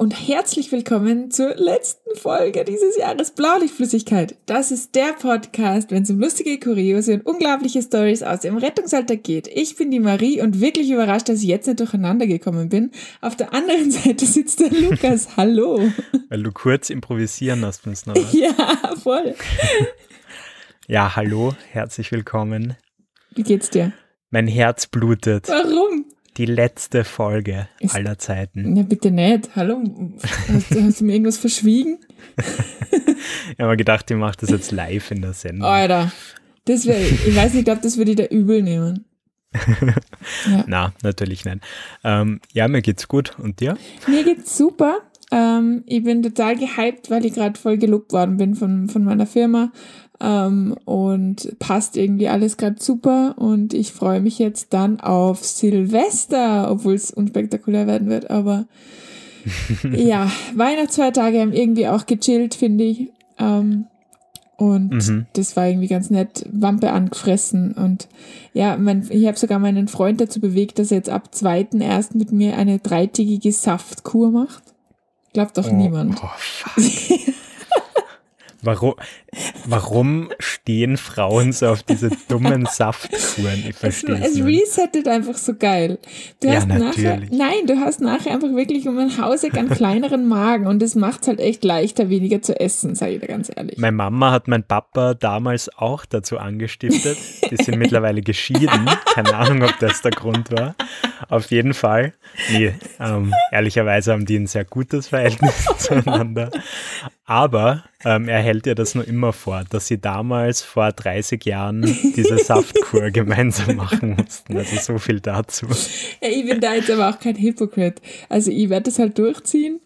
Und herzlich willkommen zur letzten Folge dieses Jahres Blaulichtflüssigkeit. Das ist der Podcast, wenn es um lustige, kuriose und unglaubliche Stories aus dem Rettungsalltag geht. Ich bin die Marie und wirklich überrascht, dass ich jetzt nicht durcheinander gekommen bin. Auf der anderen Seite sitzt der Lukas. Hallo. Weil du kurz improvisieren hast müssen, oder? Ja, voll. ja, hallo, herzlich willkommen. Wie geht's dir? Mein Herz blutet. Warum? Die letzte Folge ist, aller Zeiten. Ja, bitte nicht. Hallo? Hast, hast du mir irgendwas verschwiegen? ich habe mir gedacht, ich mache das jetzt live in der Sendung. Alter, das wäre, ich weiß nicht, ich glaube, das würde ich da übel nehmen. ja. Na, natürlich nicht. Ähm, ja, mir geht's gut. Und dir? Mir geht's super. Ähm, ich bin total gehypt, weil ich gerade voll gelobt worden bin von, von meiner Firma. Ähm, und passt irgendwie alles gerade super. Und ich freue mich jetzt dann auf Silvester, obwohl es unspektakulär werden wird. Aber ja, Weihnachtsfeiertage haben irgendwie auch gechillt, finde ich. Ähm, und mhm. das war irgendwie ganz nett, Wampe angefressen. Und ja, mein, ich habe sogar meinen Freund dazu bewegt, dass er jetzt ab 2.1. mit mir eine dreitägige Saftkur macht. Glaubt doch oh, niemand. Oh, Warum, warum stehen Frauen so auf diese dummen Saftkuren? Ich verstehe es. Es resettet einfach so geil. Du ja, hast natürlich. Nachher, nein, du hast nachher einfach wirklich um ein Hauseck einen kleineren Magen und es macht es halt echt leichter, weniger zu essen, sage ich dir ganz ehrlich. Meine Mama hat mein Papa damals auch dazu angestiftet. Die sind mittlerweile geschieden. Keine Ahnung, ob das der Grund war. Auf jeden Fall. Nee, ähm, ehrlicherweise haben die ein sehr gutes Verhältnis zueinander. Aber ähm, er hält ja das nur immer vor, dass sie damals vor 30 Jahren diese Saftkur gemeinsam machen mussten. Also so viel dazu. Ja, ich bin da jetzt aber auch kein Hypocrite. Also ich werde das halt durchziehen.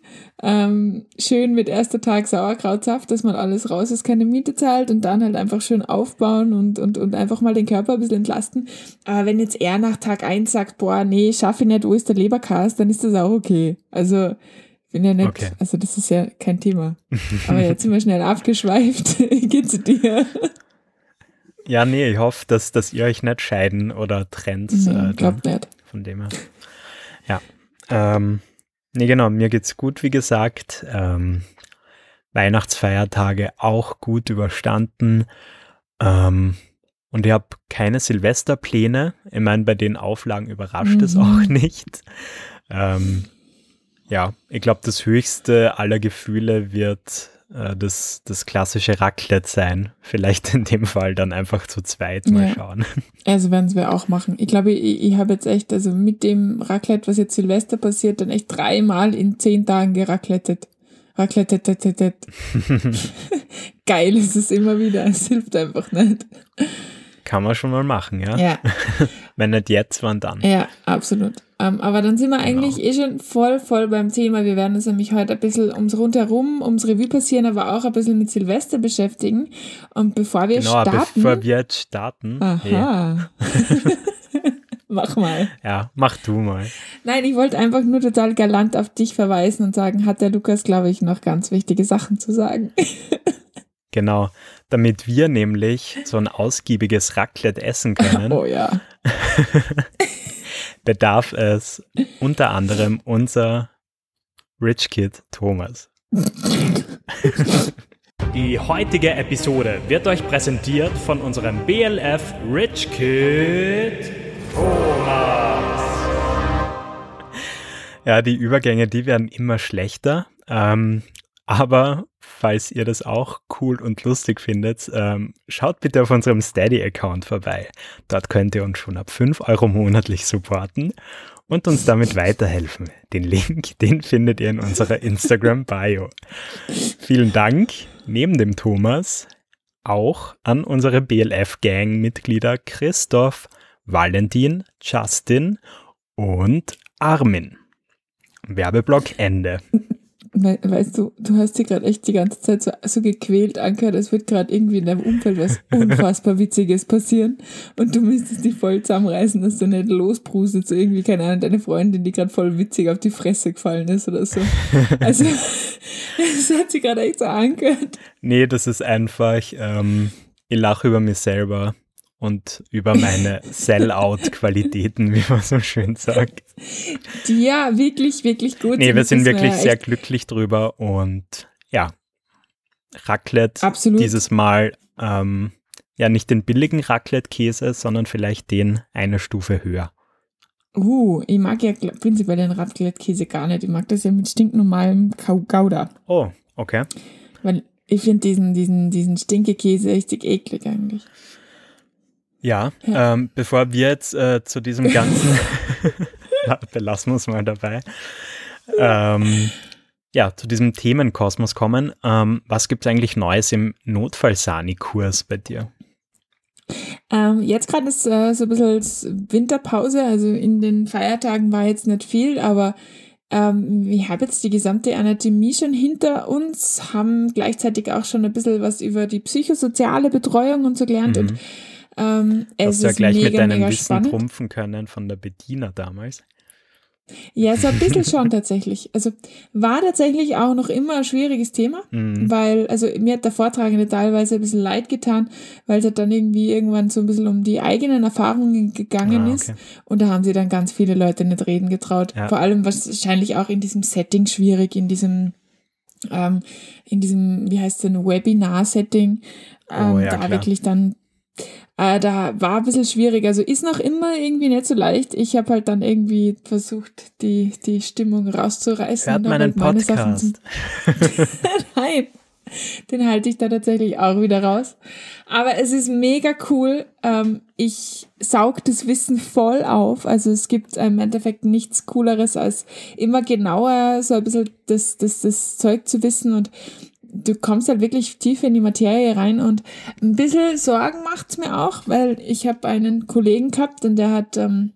Ähm, schön mit erster Tag Sauerkrautsaft, dass man alles raus ist, keine Miete zahlt und dann halt einfach schön aufbauen und, und, und einfach mal den Körper ein bisschen entlasten. Aber wenn jetzt er nach Tag 1 sagt, boah, nee, schaffe ich nicht, wo ist der Leberkast, dann ist das auch okay. Also bin ja nicht, okay. also das ist ja kein Thema. Aber jetzt sind wir schnell abgeschweift. Wie geht's dir? Ja, nee, ich hoffe, dass, dass ihr euch nicht scheiden oder trennt. Mhm, äh, glaub nicht. Von dem her. Ja. Ähm, nee, genau, mir geht's gut, wie gesagt. Ähm, Weihnachtsfeiertage auch gut überstanden. Ähm, und ich habe keine Silvesterpläne. Ich meine, bei den Auflagen überrascht es mhm. auch nicht. Ähm, ja, ich glaube, das höchste aller Gefühle wird äh, das, das klassische Raclette sein. Vielleicht in dem Fall dann einfach zu zweit mal ja. schauen. Also werden wir auch machen. Ich glaube, ich, ich habe jetzt echt, also mit dem Raclette, was jetzt Silvester passiert, dann echt dreimal in zehn Tagen geraclettet. Raclette. Geil ist es immer wieder. Es hilft einfach nicht. Kann man schon mal machen, ja. Ja. Wenn nicht jetzt, wann dann? Ja, absolut. Ähm, aber dann sind wir genau. eigentlich eh schon voll, voll beim Thema. Wir werden uns nämlich heute ein bisschen ums Rundherum, ums Revue passieren, aber auch ein bisschen mit Silvester beschäftigen. Und bevor wir genau, starten. Bevor wir jetzt starten. Aha. Hey. mach mal. Ja, mach du mal. Nein, ich wollte einfach nur total galant auf dich verweisen und sagen, hat der Lukas, glaube ich, noch ganz wichtige Sachen zu sagen. genau damit wir nämlich so ein ausgiebiges Raclette essen können. Oh ja. bedarf es unter anderem unser Rich Kid Thomas. Die heutige Episode wird euch präsentiert von unserem BLF Rich Kid Thomas. Ja, die Übergänge, die werden immer schlechter. Ähm, aber falls ihr das auch cool und lustig findet, ähm, schaut bitte auf unserem Steady-Account vorbei. Dort könnt ihr uns schon ab 5 Euro monatlich supporten und uns damit weiterhelfen. Den Link, den findet ihr in unserer Instagram-Bio. Vielen Dank, neben dem Thomas, auch an unsere BLF-Gang-Mitglieder Christoph, Valentin, Justin und Armin. Werbeblock Ende. Weißt du, du hast dir gerade echt die ganze Zeit so, so gequält angehört, es wird gerade irgendwie in deinem Umfeld was unfassbar Witziges passieren und du müsstest dich voll zusammenreißen, dass du nicht losbrustet, so irgendwie, keine Ahnung, deine Freundin, die gerade voll witzig auf die Fresse gefallen ist oder so. Also, es hat sich gerade echt so angehört. Nee, das ist einfach, ähm, ich lache über mich selber und über meine Sellout-Qualitäten, wie man so schön sagt. Die ja wirklich, wirklich gut Nee, sind. wir sind wirklich sehr glücklich drüber und ja, Raclette Absolut. dieses Mal ähm, ja nicht den billigen Raclette-Käse, sondern vielleicht den eine Stufe höher. Uh, ich mag ja prinzipiell den Raclette-Käse gar nicht. Ich mag das ja mit stinknormalem Gouda. Oh, okay. Weil ich finde diesen, diesen, diesen Stinkekäse richtig eklig eigentlich. Ja, Ja. Ähm, bevor wir jetzt äh, zu diesem ganzen, belassen wir es mal dabei, ähm, ja, zu diesem Themenkosmos kommen, ähm, was gibt es eigentlich Neues im Notfallsani-Kurs bei dir? Ähm, jetzt gerade ist äh, so ein bisschen Winterpause, also in den Feiertagen war jetzt nicht viel, aber ähm, wir haben jetzt die gesamte Anatomie schon hinter uns, haben gleichzeitig auch schon ein bisschen was über die psychosoziale Betreuung und so gelernt und ähm, es Hast du ja ist gleich mega, mit deinem Wissen spannend. trumpfen können von der Bediener damals. Ja, so ein bisschen schon tatsächlich. Also war tatsächlich auch noch immer ein schwieriges Thema, Mhm. weil, also mir hat der Vortragende teilweise ein bisschen leid getan, weil es halt dann irgendwie irgendwann so ein bisschen um die eigenen Erfahrungen gegangen Ah, ist. okay. Und da haben sie dann ganz viele Leute nicht reden getraut. Ja. Vor allem wahrscheinlich auch in diesem Setting schwierig, in diesem, ähm, in diesem, wie heißt denn, Webinar-Setting. Ähm, Oh, ja, da klar. wirklich dann, äh, da war ein bisschen schwierig. Also ist noch immer irgendwie nicht so leicht. Ich habe halt dann irgendwie versucht, die, die Stimmung rauszureißen. Hört meinen halt Podcast. Nein, den halte ich da tatsächlich auch wieder raus. Aber es ist mega cool. Ähm, ich saug das Wissen voll auf. Also es gibt im Endeffekt nichts Cooleres, als immer genauer so ein bisschen das, das, das Zeug zu wissen und du kommst halt wirklich tief in die Materie rein und ein bisschen Sorgen macht's mir auch, weil ich habe einen Kollegen gehabt und der hat ähm,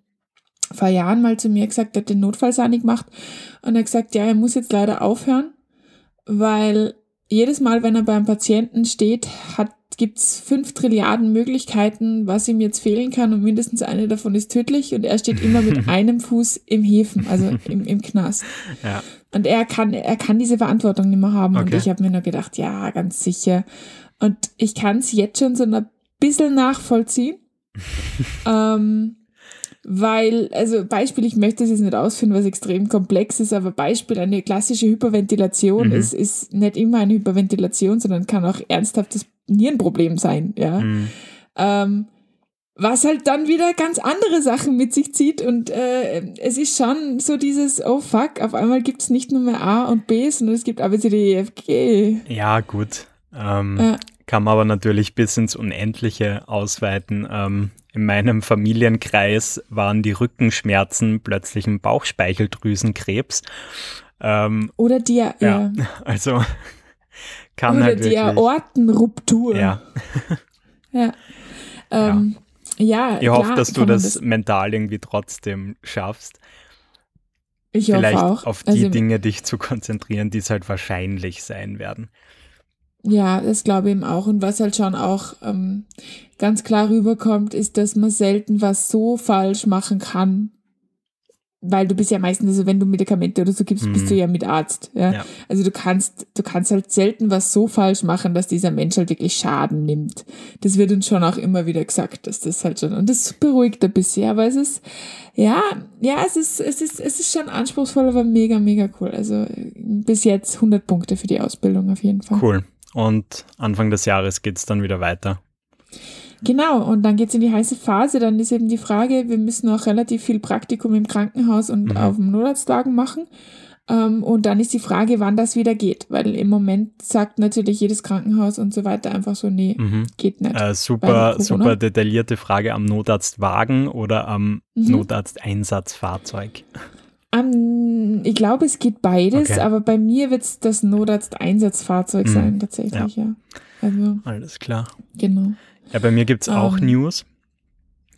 vor Jahren mal zu mir gesagt, der hat den Notfallsani gemacht und er hat gesagt, ja, er muss jetzt leider aufhören, weil jedes Mal, wenn er beim Patienten steht, hat gibt's fünf Trilliarden Möglichkeiten, was ihm jetzt fehlen kann und mindestens eine davon ist tödlich und er steht immer mit einem Fuß im Häfen, also im, im Knast. Ja. Und er kann, er kann diese Verantwortung nicht mehr haben. Und Okay. ich habe mir nur gedacht, ja, ganz sicher. Und ich kann es jetzt schon so ein bisschen nachvollziehen. ähm, weil, also Beispiel, ich möchte es jetzt nicht ausführen, was extrem komplex ist, aber Beispiel, eine klassische Hyperventilation Mhm. ist, ist nicht immer eine Hyperventilation, sondern kann auch ernsthaftes Nierenproblem sein, ja. Mhm. Ähm, was halt dann wieder ganz andere Sachen mit sich zieht und äh, es ist schon so dieses, oh fuck, auf einmal gibt es nicht nur mehr A und B, sondern es gibt A, B, C, D, E, F, G. Ja, gut. Ähm, Ja. Kann man aber natürlich bis ins Unendliche ausweiten. Ähm, in meinem Familienkreis waren die Rückenschmerzen plötzlich ein Bauchspeicheldrüsenkrebs. Ähm, Oder die, ja. ja, also kann Oder halt die wirklich. Aortenruptur. Ja, Ja. Ähm, ja. Ich hoffe, dass du man das, mental irgendwie trotzdem schaffst. Ich Vielleicht hoffe auch. auf die also, Dinge dich zu konzentrieren, die es halt wahrscheinlich sein werden. Ja, das glaube ich eben auch. Und was halt schon auch ähm, ganz klar rüberkommt, ist, dass man selten was so falsch machen kann. Weil du bist ja meistens, also wenn du Medikamente oder so gibst, Mhm. bist du ja mit Arzt. Ja? Ja. Also du kannst, du kannst halt selten was so falsch machen, dass dieser Mensch halt wirklich Schaden nimmt. Das wird uns schon auch immer wieder gesagt, dass das halt schon, und das beruhigt ein bisschen, aber es ist, ja, ja, es ist, es ist, es ist schon anspruchsvoll, aber mega, mega cool. Also äh, bis jetzt 100 Punkte für die Ausbildung auf jeden Fall. Cool. Und Anfang des Jahres geht es dann wieder weiter. Genau, und dann geht's in die heiße Phase. Dann ist eben die Frage, wir müssen auch relativ viel Praktikum im Krankenhaus und Mhm. auf dem Notarztwagen machen. Ähm, und dann ist die Frage, wann das wieder geht. Weil im Moment sagt natürlich jedes Krankenhaus und so weiter einfach so, nee, Mhm. geht nicht. Äh, super, super detaillierte Frage am Notarztwagen oder am Mhm. Notarzteinsatzfahrzeug. Ähm, ich glaube, es geht beides, Okay. aber bei mir wird's das Notarzteinsatzfahrzeug Mhm. sein, tatsächlich, ja. Also, Alles klar. genau. Ja, bei mir gibt es auch Ähm. News.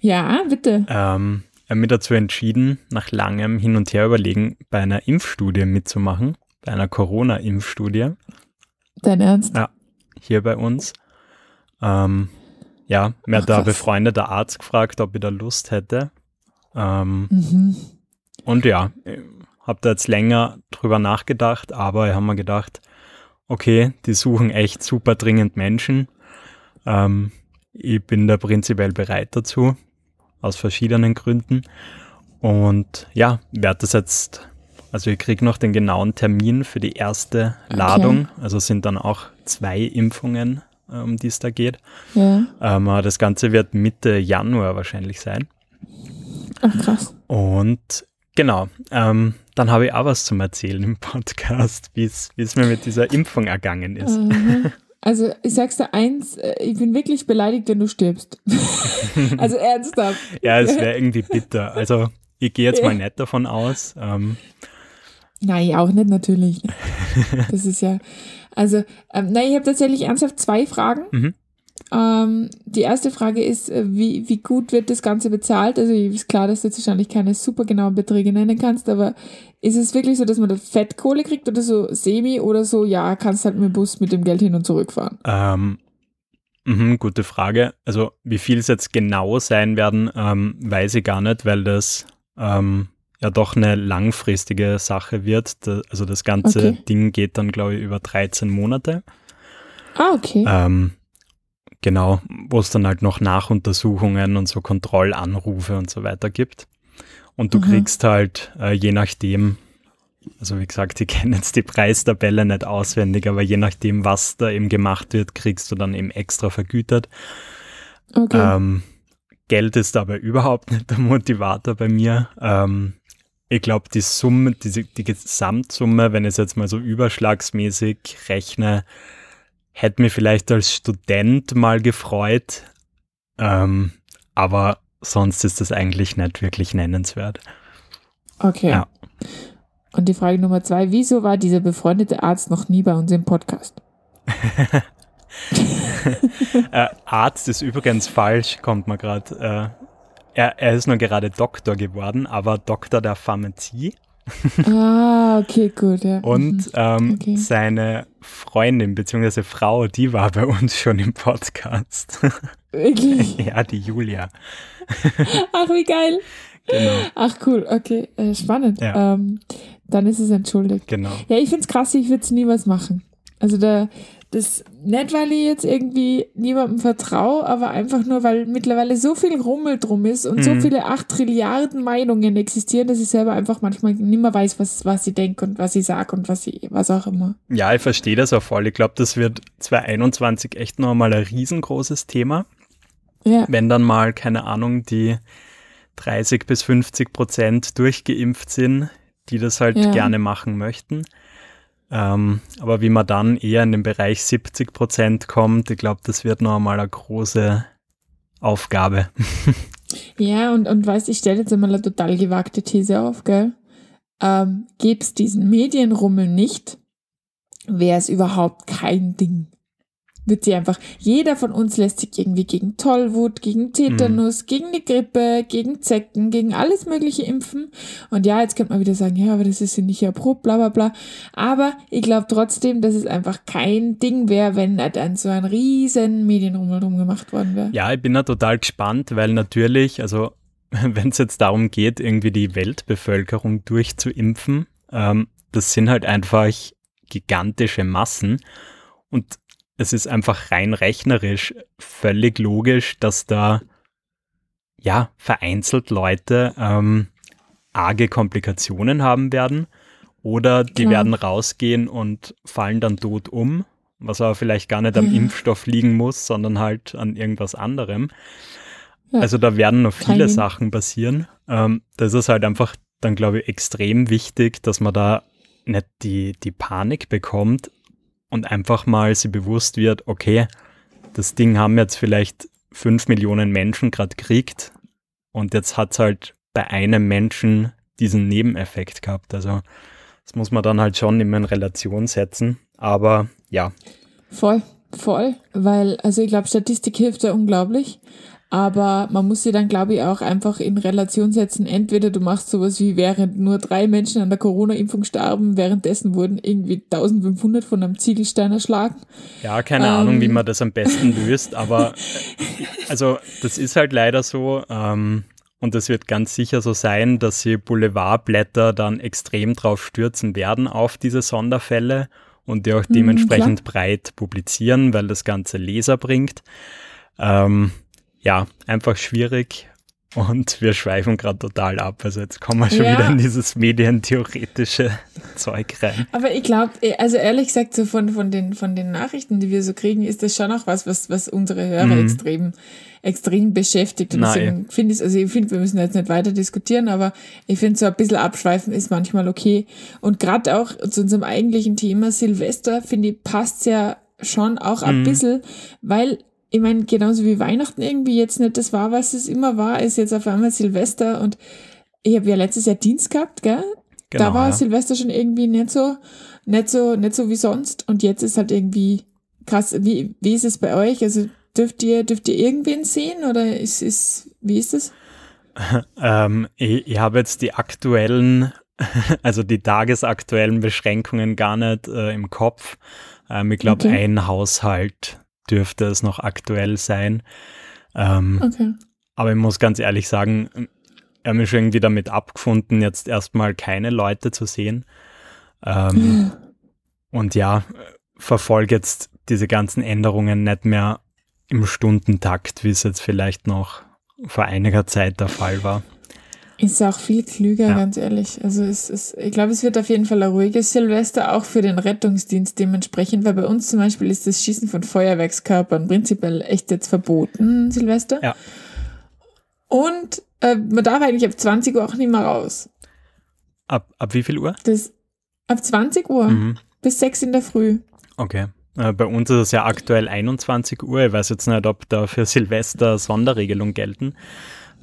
Ja, bitte. Ähm, ich habe mich dazu entschieden, nach langem Hin und Her überlegen, bei einer Impfstudie mitzumachen, bei einer Corona-Impfstudie Dein Ernst? Ja. hier bei uns. Ähm, ja, mir hat krass. befreundeter Arzt gefragt, ob ich da Lust hätte. Ähm, Mhm. Und ja, habe da jetzt länger drüber nachgedacht, aber ich habe mir gedacht, okay, die suchen echt super dringend Menschen. Ähm, ich bin da prinzipiell bereit dazu, aus verschiedenen Gründen. Und ja, werde das jetzt, also ich kriege noch den genauen Termin für die erste okay. Ladung. Also sind dann auch zwei Impfungen, äh, um die es da geht. Ja. Ähm, das Ganze wird Mitte Januar wahrscheinlich sein. Ach, krass. Und genau, ähm, dann habe ich auch was zum Erzählen im Podcast, wie es mir mit dieser Impfung ergangen ist. Mhm. Also ich sag's dir eins, äh, ich bin wirklich beleidigt, wenn du stirbst. also ernsthaft. ja, es wäre irgendwie bitter. Also ich gehe jetzt mal nicht davon aus. Ähm. Nein, auch nicht natürlich. Das ist ja, also, ähm, nein, ich habe tatsächlich ernsthaft zwei Fragen. Mhm. Ähm, die erste Frage ist, äh, wie, wie gut wird das Ganze bezahlt? Also ist klar, dass du jetzt wahrscheinlich keine super genauen Beträge nennen kannst, aber ist es wirklich so, dass man da Fettkohle kriegt oder so semi oder so, ja, kannst halt mit dem Bus mit dem Geld hin und zurück fahren? Ähm, mh, gute Frage. Also wie viel es jetzt genau sein werden, ähm, weiß ich gar nicht, weil das ähm, ja doch eine langfristige Sache wird. Da, also das ganze okay. Ding geht dann, glaube ich, über 13 Monate. Ah, okay. Ähm, Genau, wo es dann halt noch Nachuntersuchungen und so Kontrollanrufe und so weiter gibt. Und du mhm. kriegst halt, äh, je nachdem, also wie gesagt, ich kenne jetzt die Preistabelle nicht auswendig, aber je nachdem, was da eben gemacht wird, kriegst du dann eben extra vergütet. Okay. Ähm, Geld ist aber überhaupt nicht der Motivator bei mir. Ähm, ich glaube, die Summe, die, die Gesamtsumme, wenn ich es jetzt mal so überschlagsmäßig rechne, Hätte mir vielleicht als Student mal gefreut, ähm, aber sonst ist das eigentlich nicht wirklich nennenswert. Okay. Ja. Und die Frage Nummer zwei, wieso war dieser befreundete Arzt noch nie bei uns im Podcast? äh, Arzt ist übrigens falsch, kommt man gerade. Äh, er, er ist nur gerade Doktor geworden, aber Doktor der Pharmazie. Ah, okay, gut. Ja. Und mhm. ähm, okay. seine Freundin bzw. Frau, die war bei uns schon im Podcast. Wirklich? ja, die Julia. Ach, wie geil. Genau. Ach, cool, okay, äh, spannend. Ja. Ähm, dann ist es entschuldigt. Genau. Ja, ich finde es krass, ich würde es nie was machen. Also da, das nicht, weil ich jetzt irgendwie niemandem vertraue, aber einfach nur, weil mittlerweile so viel Rummel drum ist und mhm. so viele acht Trilliarden Meinungen existieren, dass ich selber einfach manchmal nicht mehr weiß, was, was ich denke und was ich sage und was ich, was auch immer. Ja, ich verstehe das auch voll. Ich glaube, das wird 2021 echt noch mal ein riesengroßes Thema. Ja. Wenn dann mal, keine Ahnung, die 30 bis 50 Prozent durchgeimpft sind, die das halt ja. gerne machen möchten. Ähm, aber wie man dann eher in den Bereich 70 Prozent kommt, ich glaube, das wird noch einmal eine große Aufgabe. ja, und, und weißt, ich stelle jetzt einmal eine total gewagte These auf, gell? Ähm, Gäbe es diesen Medienrummel nicht, wäre es überhaupt kein Ding wird sie einfach, jeder von uns lässt sich irgendwie gegen Tollwut, gegen Tetanus, mhm. gegen die Grippe, gegen Zecken, gegen alles Mögliche impfen. Und ja, jetzt könnte man wieder sagen, ja, aber das ist ja nicht erprobt, bla bla bla. Aber ich glaube trotzdem, dass es einfach kein Ding wäre, wenn dann so ein riesen Medienrummel drum gemacht worden wäre. Ja, ich bin da total gespannt, weil natürlich, also wenn es jetzt darum geht, irgendwie die Weltbevölkerung durchzuimpfen, ähm, das sind halt einfach gigantische Massen. Und es ist einfach rein rechnerisch völlig logisch, dass da ja vereinzelt Leute ähm, arge Komplikationen haben werden oder die Klar. werden rausgehen und fallen dann tot um, was aber vielleicht gar nicht am ja. Impfstoff liegen muss, sondern halt an irgendwas anderem. Ja. Also da werden noch viele Timing. Sachen passieren. Ähm, das ist halt einfach dann, glaube ich, extrem wichtig, dass man da nicht die, die Panik bekommt, und einfach mal sie bewusst wird, okay, das Ding haben jetzt vielleicht fünf Millionen Menschen gerade gekriegt und jetzt hat es halt bei einem Menschen diesen Nebeneffekt gehabt. Also das muss man dann halt schon immer in Relation setzen. Aber ja. Voll, voll, weil, also ich glaube, Statistik hilft ja unglaublich. Aber man muss sie dann, glaube ich, auch einfach in Relation setzen. Entweder du machst sowas wie, während nur drei Menschen an der Corona-Impfung starben, währenddessen wurden irgendwie 1500 von einem Ziegelstein erschlagen. Ja, keine ähm. Ahnung, wie man das am besten löst, aber also das ist halt leider so. Ähm, und es wird ganz sicher so sein, dass sie Boulevardblätter dann extrem drauf stürzen werden auf diese Sonderfälle und die auch mhm, dementsprechend mm, breit publizieren, weil das Ganze Leser bringt. Ähm, ja, einfach schwierig. Und wir schweifen gerade total ab. Also jetzt kommen wir schon ja. wieder in dieses medientheoretische Zeug rein. Aber ich glaube, eh, also ehrlich gesagt, so von, von, den, von den Nachrichten, die wir so kriegen, ist das schon auch was, was, was unsere Hörer mhm. extrem, extrem beschäftigt. Und deswegen finde ich, also ich finde, wir müssen jetzt nicht weiter diskutieren, aber ich finde so ein bisschen abschweifen ist manchmal okay. Und gerade auch zu unserem eigentlichen Thema Silvester, finde ich, passt ja schon auch ein mhm. bisschen, weil ich meine, genauso wie Weihnachten irgendwie jetzt nicht das war, was es immer war, ist jetzt auf einmal Silvester und ich habe ja letztes Jahr Dienst gehabt, gell? Genau, da war ja. Silvester schon irgendwie nicht so, nicht so, nicht so wie sonst und jetzt ist halt irgendwie krass. Wie, wie ist es bei euch? Also dürft ihr, dürft ihr irgendwen sehen oder ist, ist, wie ist es? ähm, ich, ich habe jetzt die aktuellen, also die tagesaktuellen Beschränkungen gar nicht äh, im Kopf. Ähm, ich glaube, okay. ein Haushalt dürfte es noch aktuell sein. Ähm, okay. Aber ich muss ganz ehrlich sagen, ich habe mich schon irgendwie damit abgefunden, jetzt erstmal keine Leute zu sehen. Ähm, und ja, verfolge jetzt diese ganzen Änderungen nicht mehr im Stundentakt, wie es jetzt vielleicht noch vor einiger Zeit der Fall war. Ist auch viel klüger, ja. ganz ehrlich. Also es ist, ich glaube, es wird auf jeden Fall ein ruhiges Silvester, auch für den Rettungsdienst dementsprechend, weil bei uns zum Beispiel ist das Schießen von Feuerwerkskörpern prinzipiell echt jetzt verboten, Silvester. Ja. Und äh, man darf eigentlich ab 20 Uhr auch nicht mehr raus. Ab, ab wie viel Uhr? Das, ab 20 Uhr mhm. bis 6 in der Früh. Okay. Äh, bei uns ist es ja aktuell 21 Uhr. Ich weiß jetzt nicht, ob da für Silvester Sonderregelungen gelten.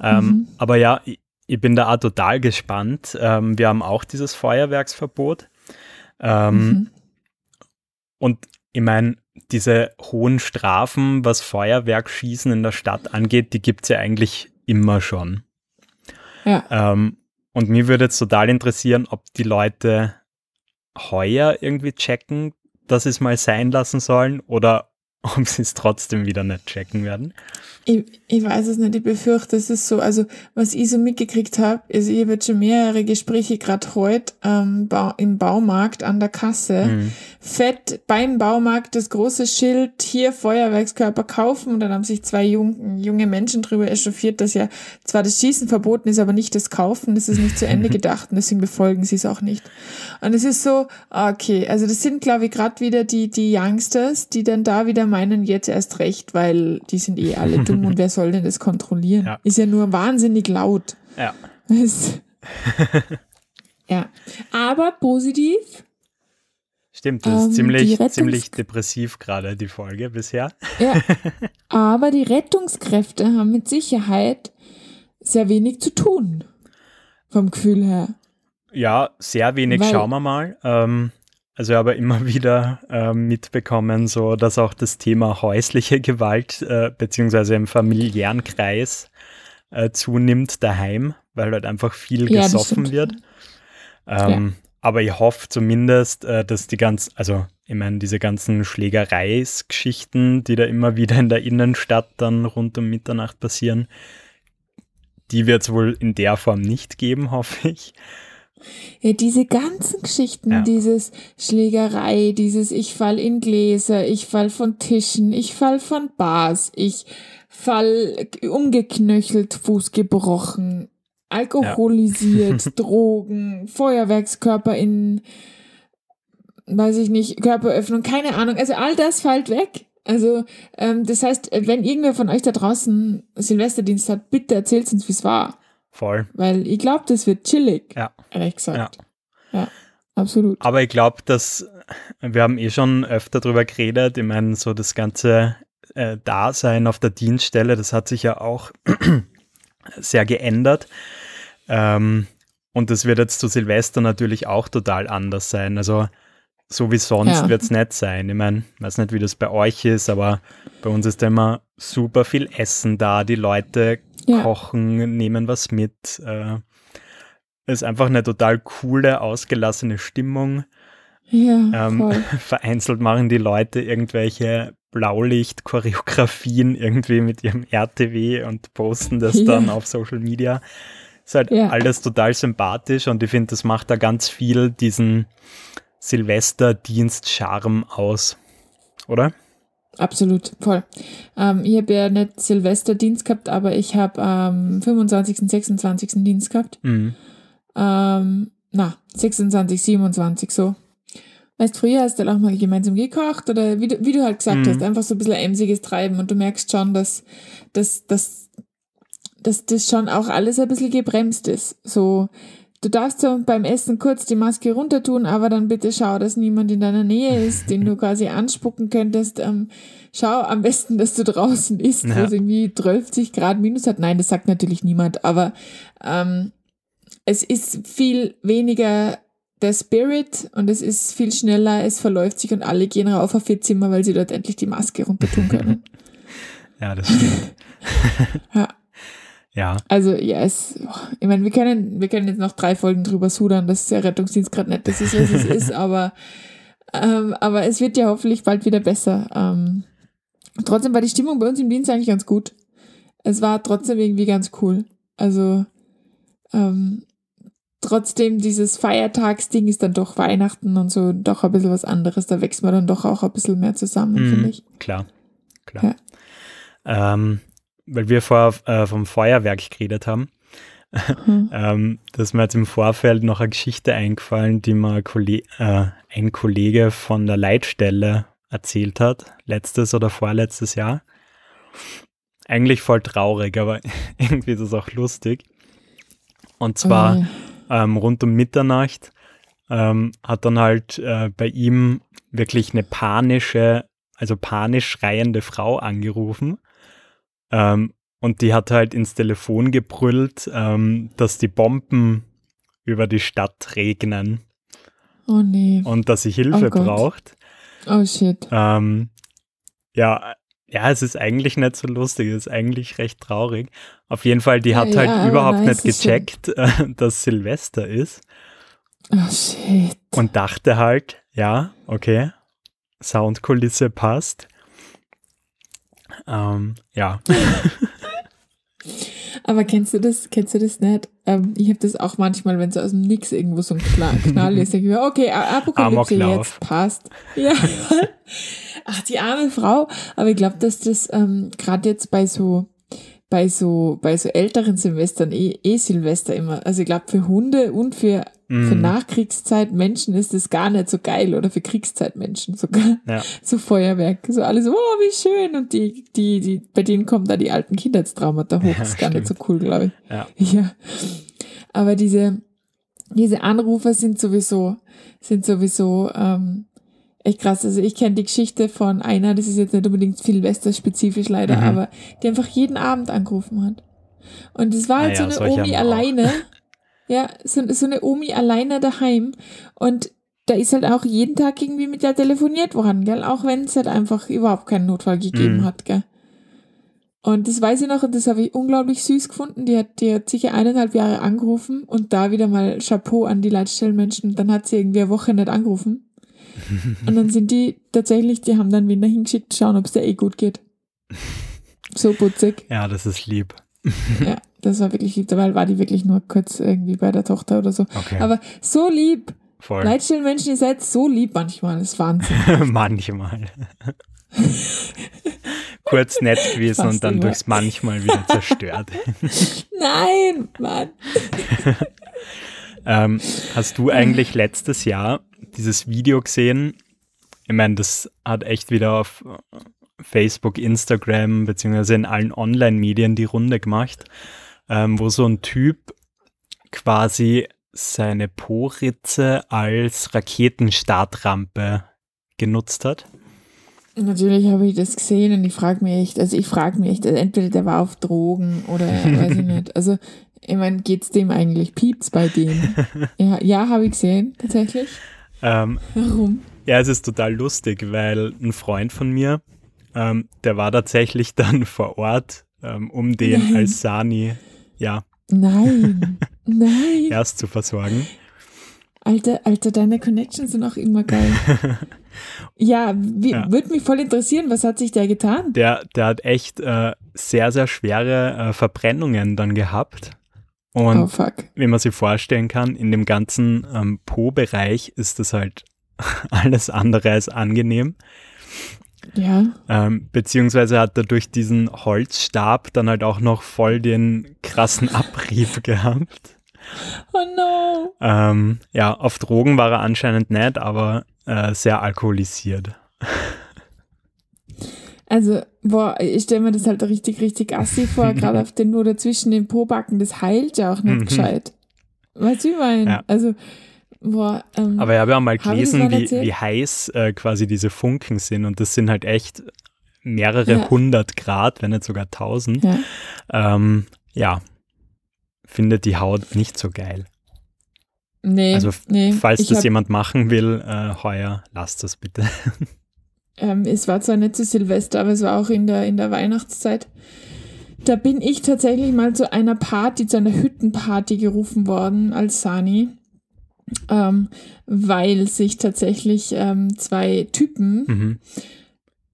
Ähm, mhm. Aber ja, ich bin da auch total gespannt. Ähm, wir haben auch dieses Feuerwerksverbot. Ähm, mhm. Und ich meine, diese hohen Strafen, was Feuerwerkschießen in der Stadt angeht, die gibt es ja eigentlich immer schon. Ja. Ähm, und mir würde jetzt total interessieren, ob die Leute heuer irgendwie checken, dass sie es mal sein lassen sollen oder ob sie es trotzdem wieder nicht checken werden. Ich, ich weiß es nicht, ich befürchte, es ist so, also was ich so mitgekriegt habe, ist, ich habe jetzt schon mehrere Gespräche gerade heute ähm, im Baumarkt an der Kasse. Mhm. Fett beim Baumarkt das große Schild, hier Feuerwerkskörper kaufen und dann haben sich zwei jung, junge Menschen drüber echauffiert, dass ja zwar das Schießen verboten ist, aber nicht das Kaufen, das ist nicht zu Ende gedacht und deswegen befolgen sie es auch nicht. Und es ist so, okay, also das sind glaube ich gerade wieder die, die Youngsters, die dann da wieder meinen, jetzt erst recht, weil die sind eh alle dumm und wer soll denn das kontrollieren? Ja. Ist ja nur wahnsinnig laut. Ja. ja. Aber positiv. Stimmt, das ähm, ist ziemlich, ziemlich depressiv gerade die Folge bisher. Ja. Aber die Rettungskräfte haben mit Sicherheit sehr wenig zu tun. Vom Gefühl her. Ja, sehr wenig, Weil, schauen wir mal. Ähm, also ich habe immer wieder äh, mitbekommen, so dass auch das Thema häusliche Gewalt äh, beziehungsweise im familiären Kreis äh, zunimmt daheim, weil halt einfach viel ja, gesoffen wird. Ähm, ja. Aber ich hoffe zumindest, äh, dass die ganz, also ich meine, diese ganzen Schlägereisgeschichten, die da immer wieder in der Innenstadt dann rund um Mitternacht passieren, die wird es wohl in der Form nicht geben, hoffe ich. Ja, diese ganzen Geschichten, ja. dieses Schlägerei, dieses ich fall in Gläser, ich fall von Tischen, ich fall von Bars, ich fall umgeknöchelt, Fuß gebrochen, alkoholisiert, ja. Drogen, Feuerwerkskörper in, weiß ich nicht, Körperöffnung, keine Ahnung. Also all das fällt weg. Also, ähm, das heißt, wenn irgendwer von euch da draußen Silvesterdienst hat, bitte erzählt uns, wie es war. Voll. Weil ich glaube, das wird chillig. Ja. Ehrlich gesagt. Ja, ja absolut. Aber ich glaube, dass wir haben eh schon öfter darüber geredet. Ich meine, so das ganze äh, Dasein auf der Dienststelle, das hat sich ja auch sehr geändert. Ähm, und das wird jetzt zu Silvester natürlich auch total anders sein. Also so wie sonst ja. wird es nicht sein. Ich meine, ich weiß nicht, wie das bei euch ist, aber bei uns ist immer super viel Essen da. Die Leute ja. kochen, nehmen was mit. Äh, ist einfach eine total coole, ausgelassene Stimmung. Ja, ähm, vereinzelt machen die Leute irgendwelche Blaulicht-Choreografien irgendwie mit ihrem RTW und posten das ja. dann auf Social Media. Ist halt ja. alles total sympathisch und ich finde, das macht da ganz viel diesen Silvesterdienst-Charme aus, oder? Absolut, voll. Ähm, ich habe ja nicht Silvesterdienst gehabt, aber ich habe am ähm, 25., 26. Dienst gehabt. Mhm. Ähm, na, 26, 27 so. Weißt früher hast du halt auch mal gemeinsam gekocht oder wie du, wie du halt gesagt mhm. hast, einfach so ein bisschen emsiges Treiben und du merkst schon, dass, dass, dass, dass das schon auch alles ein bisschen gebremst ist. So, du darfst so beim Essen kurz die Maske runter tun, aber dann bitte schau, dass niemand in deiner Nähe ist, den du quasi anspucken könntest. Ähm, schau am besten, dass du draußen isst, ja. wo es irgendwie 12 Grad minus hat. Nein, das sagt natürlich niemand, aber ähm, es ist viel weniger der Spirit und es ist viel schneller, es verläuft sich und alle gehen rauf auf ihr Zimmer, weil sie dort endlich die Maske runter tun können. ja, das stimmt. ja. Ja. Also, ja, es, ich meine, wir können, wir können jetzt noch drei Folgen drüber sudern, dass der Rettungsdienst gerade nicht das ist, was es ist, aber, ähm, aber es wird ja hoffentlich bald wieder besser. Ähm, trotzdem war die Stimmung bei uns im Dienst eigentlich ganz gut. Es war trotzdem irgendwie ganz cool. Also, ähm, trotzdem dieses Feiertagsding ist dann doch Weihnachten und so doch ein bisschen was anderes. Da wächst man dann doch auch ein bisschen mehr zusammen, mhm, finde ich. Klar, klar. Ja. Ähm, weil wir vorher äh, vom Feuerwerk geredet haben. Mhm. ähm, da ist mir jetzt im Vorfeld noch eine Geschichte eingefallen, die mir Kollege, äh, ein Kollege von der Leitstelle erzählt hat, letztes oder vorletztes Jahr. Eigentlich voll traurig, aber irgendwie ist es auch lustig. Und zwar mhm ähm, rund um Mitternacht, ähm, hat dann halt äh, bei ihm wirklich eine panische, also panisch schreiende Frau angerufen. Ähm, und die hat halt ins Telefon gebrüllt, ähm, dass die Bomben über die Stadt regnen. Oh nee. Und dass sie Hilfe oh braucht. Oh shit. Ähm, ja, ja, es ist eigentlich nicht so lustig, es ist eigentlich recht traurig. Auf jeden Fall, die hat ja, halt ja, überhaupt nicht gecheckt, äh, dass Silvester ist. Oh shit. Und dachte halt, ja, okay, Soundkulisse passt. Ähm, ja. Aber kennst du das, kennst du das nicht? Ähm, ich habe das auch manchmal, wenn so aus dem Nix irgendwo so ein Knall ist, denke ich mir, okay, Apokalypse jetzt passt. Ja. Ach, die arme Frau. Aber ich glaube, dass das ähm, gerade jetzt bei so bei so bei so älteren Silvestern eh, eh Silvester immer. Also ich glaube für Hunde und für für mm. Nachkriegszeitmenschen ist das gar nicht so geil oder für Kriegszeitmenschen sogar. Ja. So Feuerwerk, so alles, oh, wie schön. Und die, die, die, bei denen kommen da die alten Kindheitstraumata hoch. Ja, ist gar stimmt. nicht so cool, glaube ich. Ja. ja. Aber diese, diese Anrufer sind sowieso, sind sowieso ähm, echt krass. Also ich kenne die Geschichte von einer, das ist jetzt nicht unbedingt Silvester-spezifisch leider, mhm. aber die einfach jeden Abend angerufen hat. Und es war halt ah, so eine Omi alleine. Ja, so, so eine Omi alleine daheim. Und da ist halt auch jeden Tag irgendwie mit der telefoniert worden, gell? Auch wenn es halt einfach überhaupt keinen Notfall gegeben mhm. hat, gell? Und das weiß ich noch und das habe ich unglaublich süß gefunden. Die hat, die hat sicher eineinhalb Jahre angerufen und da wieder mal Chapeau an die Leitstellenmenschen. Dann hat sie irgendwie eine Woche nicht angerufen. Und dann sind die tatsächlich, die haben dann wieder hingeschickt, schauen, ob es dir eh gut geht. So putzig. Ja, das ist lieb. ja, das war wirklich lieb. Dabei war die wirklich nur kurz irgendwie bei der Tochter oder so. Okay. Aber so lieb. Voll. Leitstellenmenschen, ihr seid so lieb manchmal. Das ist Wahnsinn. manchmal. Kurz nett gewesen Fast und dann immer. durchs manchmal wieder zerstört. Nein, Mann. Ähm, hast du eigentlich letztes Jahr dieses Video gesehen? Ich meine, das hat echt wieder auf Facebook, Instagram beziehungsweise in allen Online-Medien die Runde gemacht, ähm, wo so ein Typ quasi seine Po-Ritze als Raketenstartrampe genutzt hat. Natürlich habe ich das gesehen und ich frage mich echt, also ich frage mich echt, also entweder der war auf Drogen oder weiß ich nicht. Also, ich meine, geht es dem eigentlich Pieps bei dem? Ja, ja habe ich gesehen, tatsächlich. Ähm, Warum? Ja, es ist total lustig, weil ein Freund von mir, ähm, der war tatsächlich dann vor Ort, ähm, um den Nein. als Sani, ja. Nein, nein. erst zu versorgen. Alter, Alter, deine Connections sind auch immer geil. ja, ja. würde mich voll interessieren, was hat sich der getan? Der, der hat echt äh, sehr, sehr schwere äh, Verbrennungen dann gehabt. Und oh, wie man sich vorstellen kann, in dem ganzen ähm, Po-Bereich ist das halt alles andere als angenehm. Ja. Ähm, beziehungsweise hat er durch diesen Holzstab dann halt auch noch voll den krassen Abrieb gehabt. Oh no. Ähm, ja, auf Drogen war er anscheinend nicht, aber äh, sehr alkoholisiert. Also, boah, ich stelle mir das halt richtig, richtig assi vor, gerade auf den oder zwischen den Pobacken, das heilt ja auch nicht Mhm. gescheit. Weißt du, wie ich meine? Ja. Also, boah, ähm, Aber ich habe ja mal gelesen, mal wie, wie heiß äh, quasi diese Funken sind und das sind halt echt mehrere Ja. hundert Grad, wenn nicht sogar tausend. ja. Ähm, ja, findet die Haut nicht so geil. Nee, Also, nee. Falls das hab, jemand machen will, äh, heuer, lasst das bitte. ähm, es war zwar nicht zu Silvester, aber es war auch in der, in der Weihnachtszeit. Da bin ich tatsächlich mal zu einer Party, zu einer Hüttenparty gerufen worden als Sani, ähm, weil sich tatsächlich ähm, zwei Typen mhm.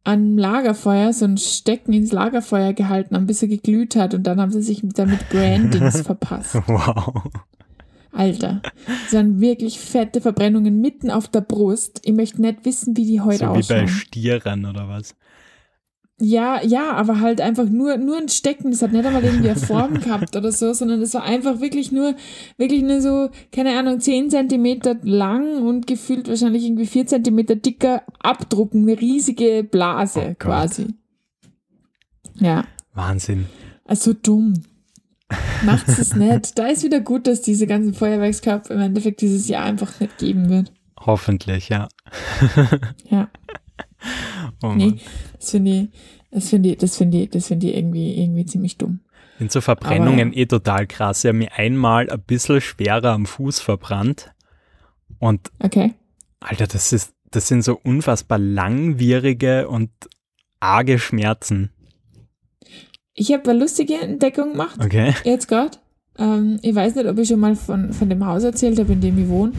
am Lagerfeuer so ein Stecken ins Lagerfeuer gehalten haben, bis er geglüht hat und dann haben sie sich damit Brandings verpasst. Wow. Alter, das waren wirklich fette Verbrennungen mitten auf der Brust. Ich möchte nicht wissen, wie die heute So wie bei. Stieren oder was. Ja, ja, aber halt einfach nur, nur ein Stecken. Das hat nicht einmal irgendwie eine Form gehabt oder so, sondern es war einfach wirklich nur, wirklich nur so, keine Ahnung, 10 Zentimeter lang und gefühlt wahrscheinlich irgendwie 4 Zentimeter dicker Abdrucken, eine riesige Blase Oh quasi. Ja. Wahnsinn. Also dumm. Macht's es nicht. Da ist wieder gut, dass diese ganzen Feuerwerkskörper im Endeffekt dieses Jahr einfach nicht geben wird. Hoffentlich, ja. Ja. Oh Nee, das finde ich, das finde ich, das finde ich, das finde ich irgendwie, irgendwie ziemlich dumm. Sind so Verbrennungen Aber- eh total krass. Ich habe mir einmal ein bisschen schwerer am Fuß verbrannt. Und Okay. Alter, das ist, das sind so unfassbar langwierige und arge Schmerzen. Ich habe eine lustige Entdeckung gemacht, Okay. jetzt gerade. Ähm, ich weiß nicht, ob ich schon mal von, von dem Haus erzählt habe, in dem ich wohne.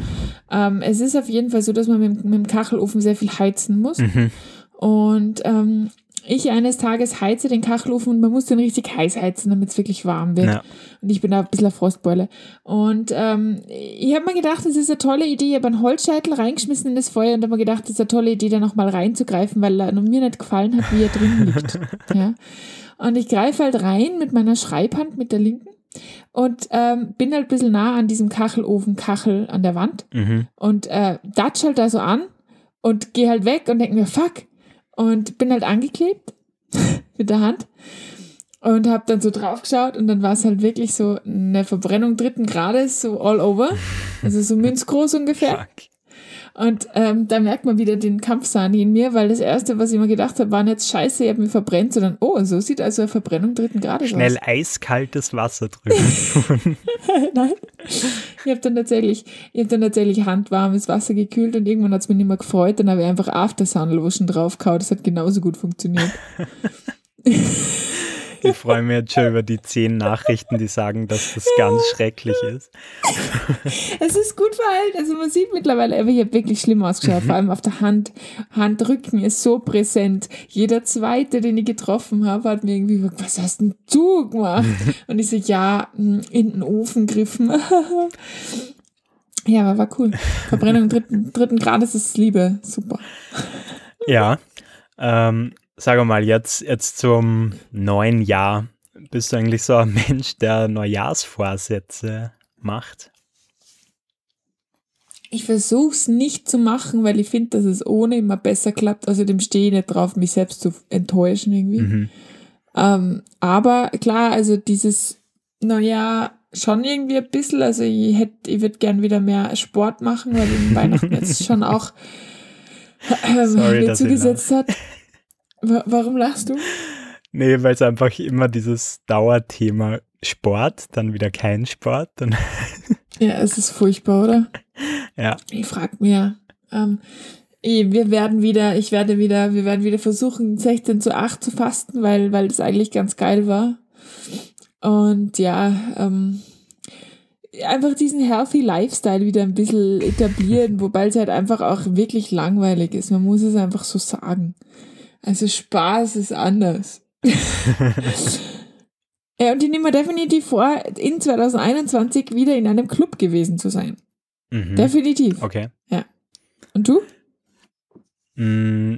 Ähm, es ist auf jeden Fall so, dass man mit, dem- mit dem Kachelofen sehr viel heizen muss. Mhm. Und ähm, ich eines Tages heize den Kachelofen und man muss den richtig heiß heizen, damit es wirklich warm wird. Ja. Und ich bin da ein bisschen eine Frostbeule. Und ähm, ich habe mir gedacht, das ist eine tolle Idee. Ich habe einen Holzscheitel reingeschmissen in das Feuer und habe mir gedacht, das ist eine tolle Idee, da nochmal reinzugreifen, weil er mir nicht gefallen hat, wie er drin liegt. ja. Und ich greife halt rein mit meiner Schreibhand, mit der linken. Und ähm, bin halt ein bisschen nah an diesem Kachelofen-Kachel an der Wand Mhm. und äh, datsch halt da so an und gehe halt weg und denke mir, fuck. Und bin halt angeklebt mit der Hand und habe dann so drauf geschaut und dann war es halt wirklich so eine Verbrennung dritten Grades, so all over. Also so münzgroß ungefähr. Fuck. Und ähm, da merkt man wieder den Kampfsani in mir, weil das Erste, was ich mir gedacht habe, war nicht scheiße, ich habe mich verbrennt, sondern oh, so sieht also eine Verbrennung dritten Grades Schnell aus. eiskaltes Wasser drüber. Nein. Ich habe dann tatsächlich, ich habe dann tatsächlich handwarmes Wasser gekühlt und irgendwann hat es mich nicht mehr gefreut, dann habe ich einfach After Sun Lotion draufgehauen. Das hat genauso gut funktioniert. Ich freue mich jetzt schon über die zehn Nachrichten, die sagen, dass das ganz schrecklich ist. Es ist gut verheilt. Also man sieht mittlerweile, aber ich habe wirklich schlimm ausgeschaut. Vor allem auf der Hand. Handrücken ist so präsent. Jeder zweite, den ich getroffen habe, hat mir irgendwie gesagt, was hast denn du gemacht? Und ich so, ja, mh, in den Ofen griffen. ja, aber war cool. Verbrennung dritten, dritten Grades ist Liebe. Super. Ja. Ähm, sag mal, jetzt, jetzt zum neuen Jahr. Bist du eigentlich so ein Mensch, der Neujahrsvorsätze macht? Ich versuche es nicht zu machen, weil ich finde, dass es ohne immer besser klappt. Außerdem stehe ich nicht drauf, mich selbst zu enttäuschen irgendwie. Mhm. Ähm, aber klar, also dieses Neujahr schon irgendwie ein bisschen. Also ich hätte, ich würde gern wieder mehr Sport machen, weil in Weihnachten jetzt schon auch ähm, Sorry, mir ich zugesetzt hat. Wa- Warum lachst du? Nee, weil es einfach immer dieses Dauerthema Sport, dann wieder kein Sport. Ja, es ist furchtbar, oder? ja, Ich frag mir, ähm, eh, wir werden wieder, ich werde wieder, wir werden wieder versuchen, 16 zu 8 zu fasten, weil, weil das eigentlich ganz geil war. Und ja, ähm, einfach diesen healthy Lifestyle wieder ein bisschen etablieren, wobei es halt einfach auch wirklich langweilig ist. Man muss es einfach so sagen. Also Spaß ist anders. ja, und ich nehme mir definitiv vor, in 2021 wieder in einem Club gewesen zu sein. mhm. Definitiv. okay. Und du? Mm,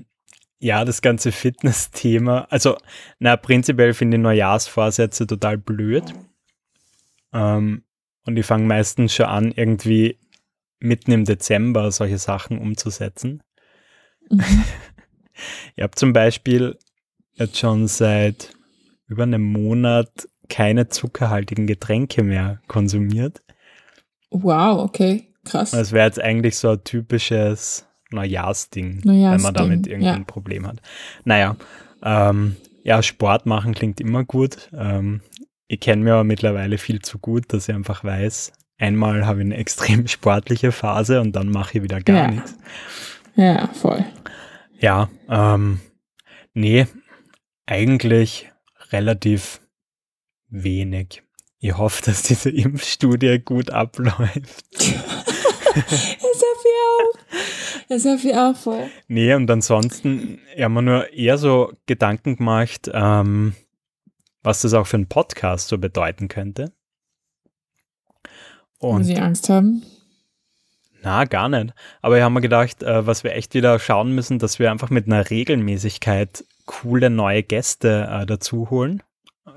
ja, das ganze Fitness-Thema, also, na, prinzipiell finde ich Neujahrsvorsätze total blöd. Ähm, und ich fange meistens schon an, irgendwie mitten im Dezember solche Sachen umzusetzen. Mhm. ich habe zum Beispiel jetzt schon seit über einem Monat keine zuckerhaltigen Getränke mehr konsumiert. Wow, okay, krass. Das wäre jetzt eigentlich so ein typisches Neujahrsding, Neujahrsding wenn man damit irgendein ja. Problem hat. Naja, ähm, ja, Sport machen klingt immer gut. Ähm, ich kenne mir aber mittlerweile viel zu gut, dass ich einfach weiß, einmal habe ich eine extrem sportliche Phase und dann mache ich wieder gar ja. nichts. Ja, voll. Ja, ähm, nee, eigentlich relativ wenig. Ich hoffe, dass diese Impfstudie gut abläuft. das hoffe ich auch. Das hoffe ich auch voll. Nee, und ansonsten haben wir nur eher so Gedanken gemacht, ähm, was das auch für einen Podcast so bedeuten könnte. Und Sie Angst haben? Na, gar nicht. Aber ich habe mir gedacht, äh, was wir echt wieder schauen müssen, dass wir einfach mit einer Regelmäßigkeit coole neue Gäste äh, dazu holen.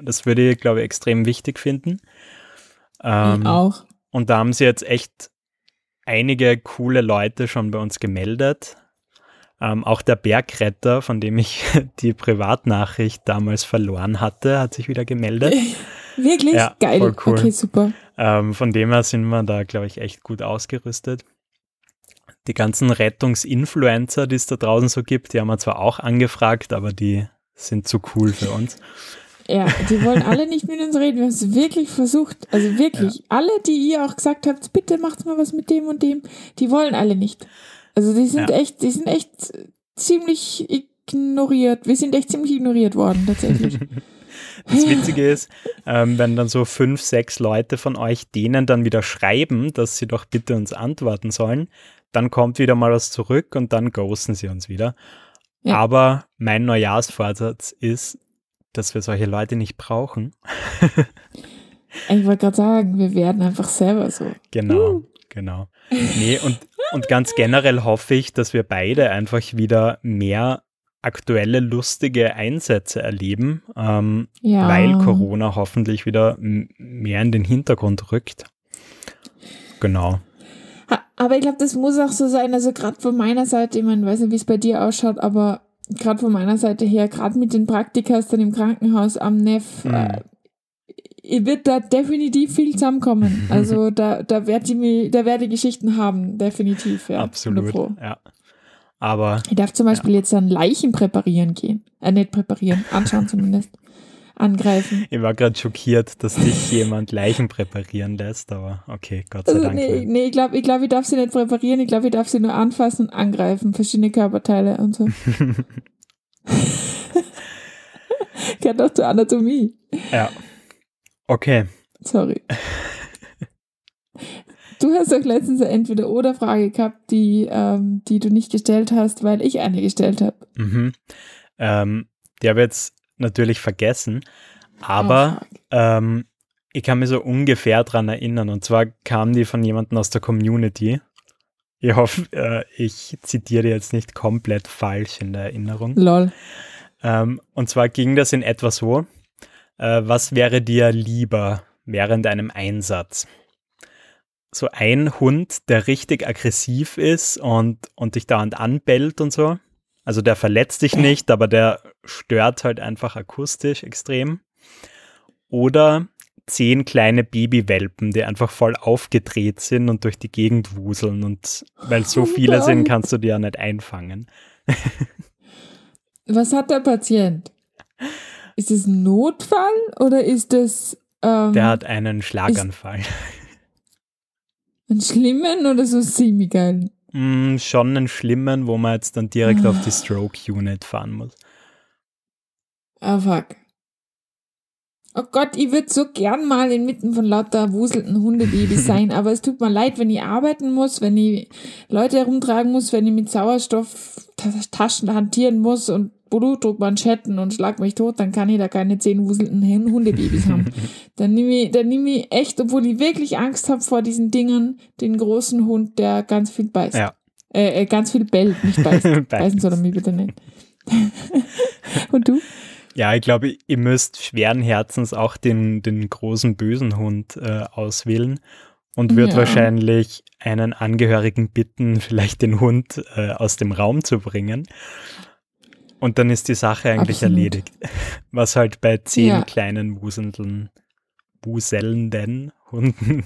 Das würde ich, glaube ich, extrem wichtig finden. Ähm, ich auch. Und da haben sie jetzt echt einige coole Leute schon bei uns gemeldet. Ähm, auch der Bergretter, von dem ich die Privatnachricht damals verloren hatte, hat sich wieder gemeldet. Wirklich? Ja, Geil. Cool. Okay, super. Ähm, von dem her sind wir da, glaube ich, echt gut ausgerüstet. Die ganzen Rettungsinfluencer, die es da draußen so gibt, die haben wir zwar auch angefragt, aber die sind zu cool für uns. Ja, die wollen alle nicht mit uns reden. Wir haben es wirklich versucht. Also wirklich, ja. alle, die ihr auch gesagt habt, bitte macht mal was mit dem und dem, die wollen alle nicht. Also die sind ja. echt, die sind echt ziemlich ignoriert. Wir sind echt ziemlich ignoriert worden, tatsächlich. Das Witzige ist, ähm, wenn dann so fünf, sechs Leute von euch denen dann wieder schreiben, dass sie doch bitte uns antworten sollen, dann kommt wieder mal was zurück und dann ghosten sie uns wieder. Ja. Aber mein Neujahrsvorsatz ist, dass wir solche Leute nicht brauchen. ich wollte gerade sagen, wir werden einfach selber so. Genau, uh. genau. Nee, und, und ganz generell hoffe ich, dass wir beide einfach wieder mehr aktuelle lustige Einsätze erleben, ähm, ja. weil Corona hoffentlich wieder mehr in den Hintergrund rückt. Genau. Aber ich glaube, das muss auch so sein, also gerade von meiner Seite, ich meine, weiß nicht, wie es bei dir ausschaut, aber gerade von meiner Seite her, gerade mit den Praktikas dann im Krankenhaus am Neff, mhm. äh, wird da definitiv viel zusammenkommen. Also da, da werde ich, da werde ich Geschichten haben, definitiv. Ja, Absolut, ja. Aber. Ich darf zum Beispiel ja. jetzt dann Leichen präparieren gehen. Äh, nicht präparieren, anschauen zumindest. Angreifen. Ich war gerade schockiert, dass dich jemand Leichen präparieren lässt, aber okay, Gott sei also, Dank. Nee, nee ich glaube, ich, glaub, ich darf sie nicht präparieren, ich glaube, ich darf sie nur anfassen und angreifen, verschiedene Körperteile und so. Gehört doch zur Anatomie. Ja. Okay. Sorry. Du hast doch letztens eine Entweder-Oder-Frage gehabt, die, ähm, die du nicht gestellt hast, weil ich eine gestellt habe. Mhm. Ähm, die habe jetzt natürlich vergessen, aber oh, ähm, ich kann mich so ungefähr daran erinnern. Und zwar kam die von jemandem aus der Community. Ich hoffe, äh, ich zitiere jetzt nicht komplett falsch in der Erinnerung. Lol. Ähm, und zwar ging das in etwa so: äh, Was wäre dir lieber während einem Einsatz? so ein Hund, der richtig aggressiv ist und, und dich dauernd anbellt und so. Also der verletzt dich nicht, aber der stört halt einfach akustisch extrem. Oder zehn kleine Babywelpen, die einfach voll aufgedreht sind und durch die Gegend wuseln. Und weil so oh viele oh sind, kannst du die ja nicht einfangen. Was hat der Patient? Ist es ein Notfall oder ist es. Ähm, der hat einen Schlaganfall. Einen schlimmen oder so semi-geil? Mm, schon einen schlimmen, wo man jetzt dann direkt auf die Stroke Unit fahren muss. Ah, oh, fuck. Oh Gott, ich würde so gern mal inmitten von lauter wuselnden Hundebabys sein, aber es tut mir leid, wenn ich arbeiten muss, wenn ich Leute herumtragen muss, wenn ich mit Sauerstofftaschen hantieren muss und Blutdruckmanschetten und schlag mich tot, dann kann ich da keine zehn wuselnden Hundebabys haben. Dann nehme ich, dann nehme ich echt, obwohl ich wirklich Angst habe vor diesen Dingern, den großen Hund, der ganz viel beißt. Ja. Äh, äh ganz viel bellt, nicht beißt. beißen soll er mich bitte nicht. Und du? Ja, ich glaube, ihr müsst schweren Herzens auch den, den großen bösen Hund äh, auswählen und wird Ja. wahrscheinlich einen Angehörigen bitten, vielleicht den Hund äh, aus dem Raum zu bringen. Und dann ist die Sache eigentlich Absolut. erledigt. Was halt bei zehn Ja. kleinen wuselnden, wuselnden Hunden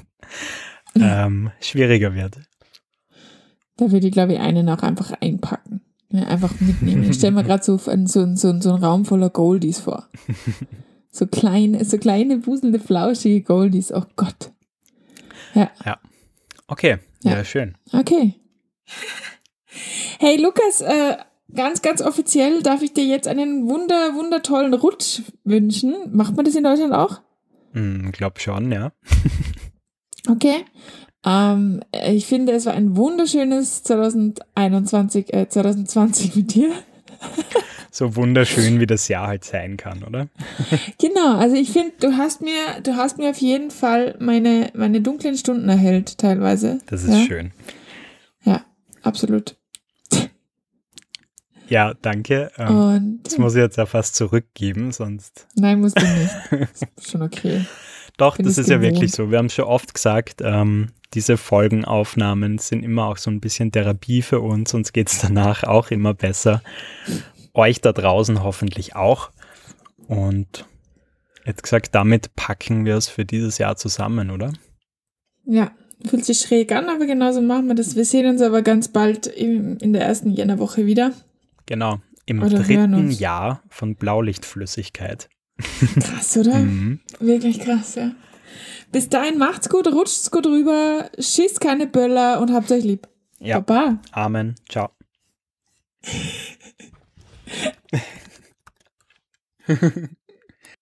ähm, schwieriger wird. Da würde ich, glaube ich, einen auch einfach einpacken. Ja, einfach mitnehmen. Ich stelle mir gerade so, einen- so, so, so einen Raum voller Goldies vor. So kleine, so kleine, wuselnde, flauschige Goldies. Oh Gott. Okay, ja, Ja. schön. Okay. Hey Lukas, äh, ganz, ganz offiziell darf ich dir jetzt einen wunder, wundertollen Rutsch wünschen. Macht man das in Deutschland auch? Hm, glaub schon, ja. Okay. Ähm, ich finde, es war ein wunderschönes 2021, äh, 2020 mit dir. So wunderschön, wie das Jahr halt sein kann, oder? Genau, also ich finde, du hast mir, du hast mir auf jeden Fall meine, meine dunklen Stunden erhellt, teilweise. Das ist ja? schön. Ja, absolut. Ja, danke. Ähm, Und das muss ich jetzt ja fast zurückgeben, sonst. nein, musst du nicht. Ist schon okay. Doch, Bin das ist ja wirklich gewohnt. so. Wir haben schon oft gesagt, ähm, diese Folgenaufnahmen sind immer auch so ein bisschen Therapie für uns. Uns geht es danach auch immer besser. Euch da draußen hoffentlich auch. Und jetzt gesagt, damit packen wir es für dieses Jahr zusammen, oder? Ja, fühlt sich schräg an, aber genauso machen wir das. Wir sehen uns aber ganz bald im, in der ersten Jännerwoche wieder. Genau. Im Oder dritten. Jahr von Blaulichtflüssigkeit. Krass, oder? Mhm. Wirklich krass, ja. Bis dahin macht's gut, rutscht's gut rüber, schießt keine Böller und habt euch lieb. Ja. Baba. Amen. Ciao.